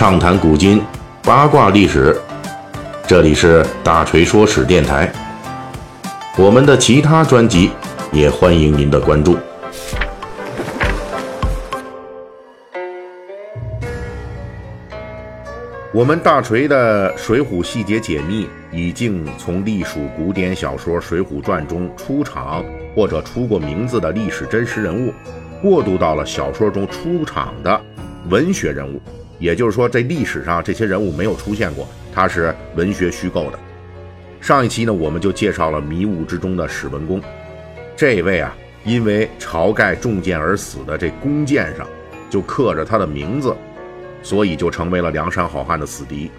畅谈古今，八卦历史。这里是大锤说史电台。我们的其他专辑也欢迎您的关注。我们大锤的《水浒细节解密》已经从隶属古典小说《水浒传》中出场或者出过名字的历史真实人物，过渡到了小说中出场的文学人物。也就是说，这历史上这些人物没有出现过，他是文学虚构的。上一期呢，我们就介绍了迷雾之中的史文恭，这位啊，因为晁盖中箭而死的这弓箭上就刻着他的名字。所以就成为了梁山好汉的死敌。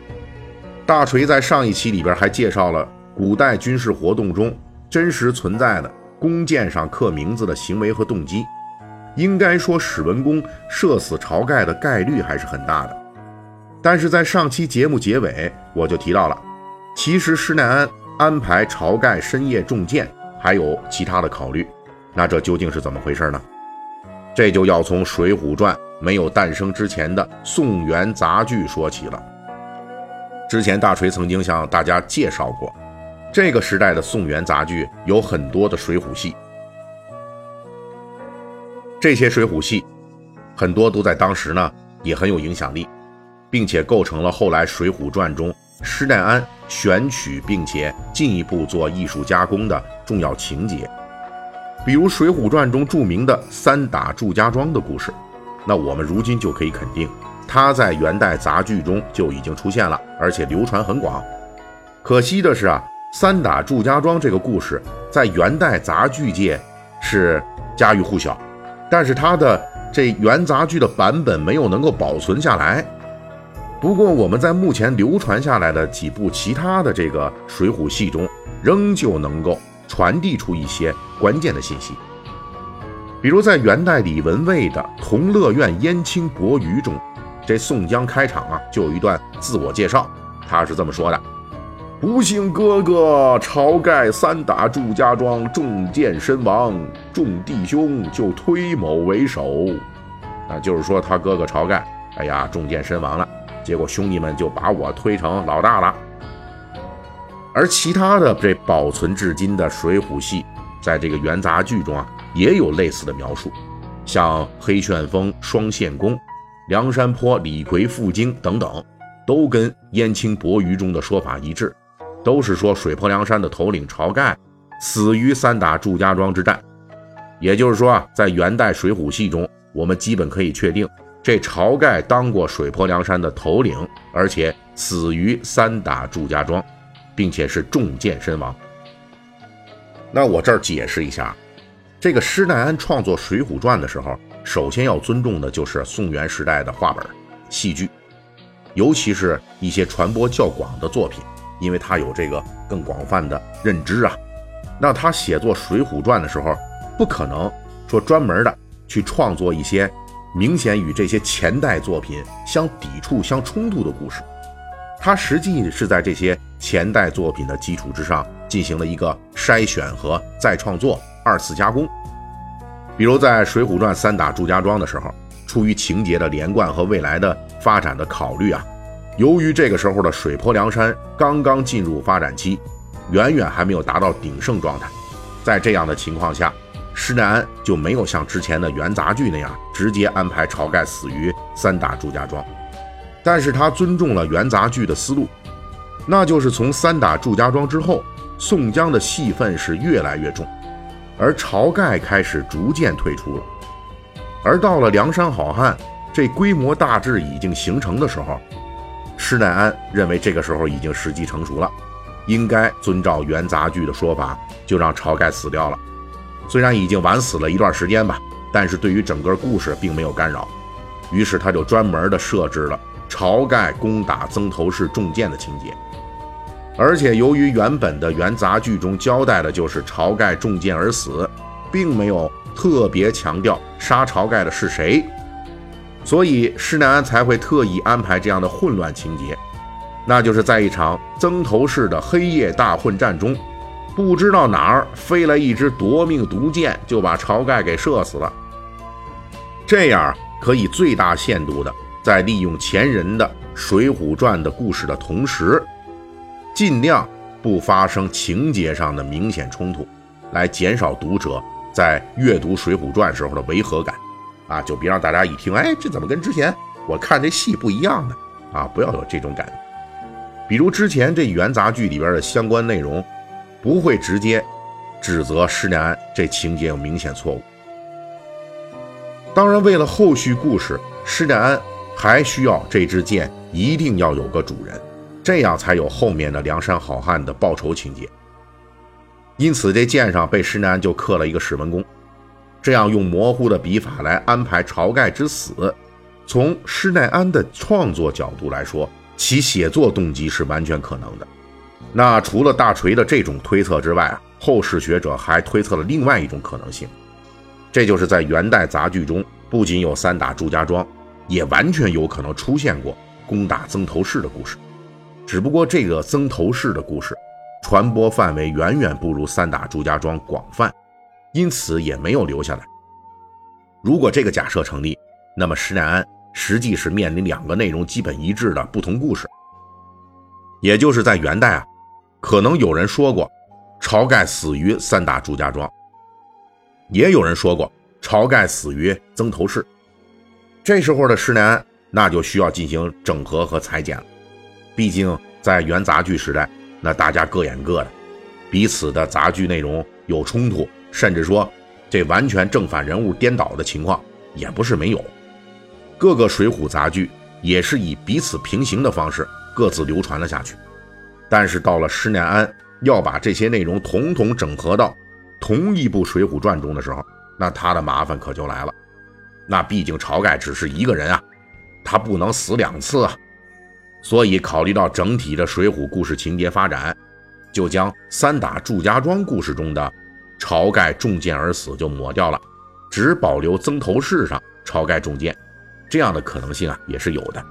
大锤在上一期里边还介绍了古代军事活动中真实存在的弓箭上刻名字的行为和动机。应该说，史文恭射死晁盖的概率还是很大的。但是在上期节目结尾，我就提到了，其实施耐庵安排晁盖深夜中箭还有其他的考虑。那这究竟是怎么回事呢？这就要从《水浒传》。没有诞生之前的宋元杂剧说起了。之前大锤曾经向大家介绍过，这个时代的宋元杂剧有很多的水浒戏，这些水浒戏很多都在当时呢也很有影响力，并且构成了后来《水浒传》中施耐庵选取并且进一步做艺术加工的重要情节，比如《水浒传》中著名的三打祝家庄的故事。那我们如今就可以肯定，它在元代杂剧中就已经出现了，而且流传很广。可惜的是啊，三打祝家庄这个故事在元代杂剧界是家喻户晓，但是它的这元杂剧的版本没有能够保存下来。不过我们在目前流传下来的几部其他的这个水浒戏中，仍旧能够传递出一些关键的信息。比如在元代李文蔚的《同乐院燕青伯鱼》中，这宋江开场啊就有一段自我介绍，他是这么说的：“不幸哥哥晁盖三打祝家庄中箭身亡，众弟兄就推某为首。”啊，就是说他哥哥晁盖，哎呀中箭身亡了，结果兄弟们就把我推成老大了。而其他的这保存至今的水浒戏，在这个元杂剧中啊。也有类似的描述，像黑旋风双线弓、梁山坡李逵负荆等等，都跟燕青伯鱼中的说法一致，都是说水泊梁山的头领晁盖死于三打祝家庄之战。也就是说啊，在元代水浒戏中，我们基本可以确定，这晁盖当过水泊梁山的头领，而且死于三打祝家庄，并且是中箭身亡。那我这儿解释一下。这个施耐庵创作《水浒传》的时候，首先要尊重的就是宋元时代的话本、戏剧，尤其是一些传播较广的作品，因为他有这个更广泛的认知啊。那他写作《水浒传》的时候，不可能说专门的去创作一些明显与这些前代作品相抵触、相冲突的故事。他实际是在这些前代作品的基础之上进行了一个筛选和再创作。二次加工，比如在《水浒传》三打祝家庄的时候，出于情节的连贯和未来的发展的考虑啊，由于这个时候的水泊梁山刚刚进入发展期，远远还没有达到鼎盛状态，在这样的情况下，施耐庵就没有像之前的元杂剧那样直接安排晁盖死于三打祝家庄，但是他尊重了元杂剧的思路，那就是从三打祝家庄之后，宋江的戏份是越来越重。而晁盖开始逐渐退出了，而到了梁山好汉这规模大致已经形成的时候，施耐庵认为这个时候已经时机成熟了，应该遵照元杂剧的说法，就让晁盖死掉了。虽然已经晚死了一段时间吧，但是对于整个故事并没有干扰。于是他就专门的设置了晁盖攻打曾头市中箭的情节。而且由于原本的元杂剧中交代的就是晁盖中箭而死，并没有特别强调杀晁盖的是谁，所以施耐庵才会特意安排这样的混乱情节。那就是在一场曾头市的黑夜大混战中，不知道哪儿飞来一支夺命毒箭，就把晁盖给射死了。这样可以最大限度的在利用前人的水浒传》的故事的同时，尽量不发生情节上的明显冲突，来减少读者在阅读《水浒传》时候的违和感。啊，就别让大家一听，哎，这怎么跟之前我看这戏不一样呢？啊，不要有这种感觉。比如之前这元杂剧里边的相关内容，不会直接指责施耐庵这情节有明显错误。当然，为了后续故事，施耐庵还需要这支剑一定要有个主人，这样才有后面的梁山好汉的报仇情节。因此，这剑上被施耐庵就刻了一个史文恭。这样用模糊的笔法来安排晁盖之死，从施耐庵的创作角度来说，其写作动机是完全可能的。那除了大锤的这种推测之外啊，后世学者还推测了另外一种可能性，这就是在元代杂剧中，不仅有三打祝家庄，也完全有可能出现过攻打曾头市的故事。只不过这个曾头市的故事，传播范围远远不如三打祝家庄广泛。因此也没有留下来。如果这个假设成立，那么施耐庵实际是面临两个内容基本一致的不同故事。也就是在元代啊，可能有人说过晁盖死于三打祝家庄，也有人说过晁盖死于曾头市。这时候的施耐庵那就需要进行整合和裁剪了。毕竟在元杂剧时代，那大家各演各的，彼此的杂剧内容有冲突。甚至说，这完全正反人物颠倒的情况也不是没有。各个水浒杂剧也是以彼此平行的方式各自流传了下去。但是到了施耐庵要把这些内容统统整合到同一部《水浒传》中的时候，那他的麻烦可就来了。那毕竟晁盖只是一个人啊，他不能死两次啊。所以考虑到整体的水浒故事情节发展，就将三打祝家庄故事中的。晁盖中箭而死就抹掉了，只保留曾头市上晁盖中箭，这样的可能性啊也是有的。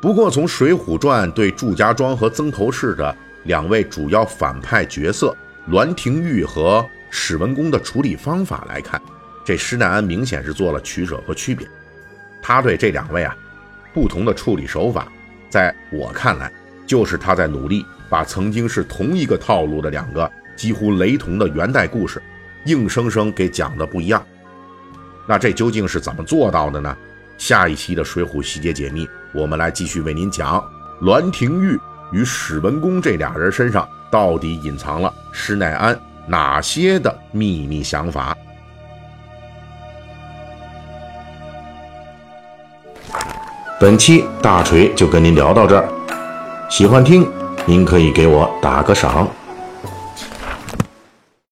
不过从《水浒传》对祝家庄和曾头市的两位主要反派角色栾廷玉和史文恭的处理方法来看，这施耐庵明显是做了取舍和区别。他对这两位啊不同的处理手法，在我看来，就是他在努力把曾经是同一个套路的两个。几乎雷同的元代故事，硬生生给讲的不一样。那这究竟是怎么做到的呢？下一期的《水浒细节解密》，我们来继续为您讲栾廷玉与史文恭这俩人身上到底隐藏了施耐庵哪些的秘密想法。本期大锤就跟您聊到这儿，喜欢听您可以给我打个赏。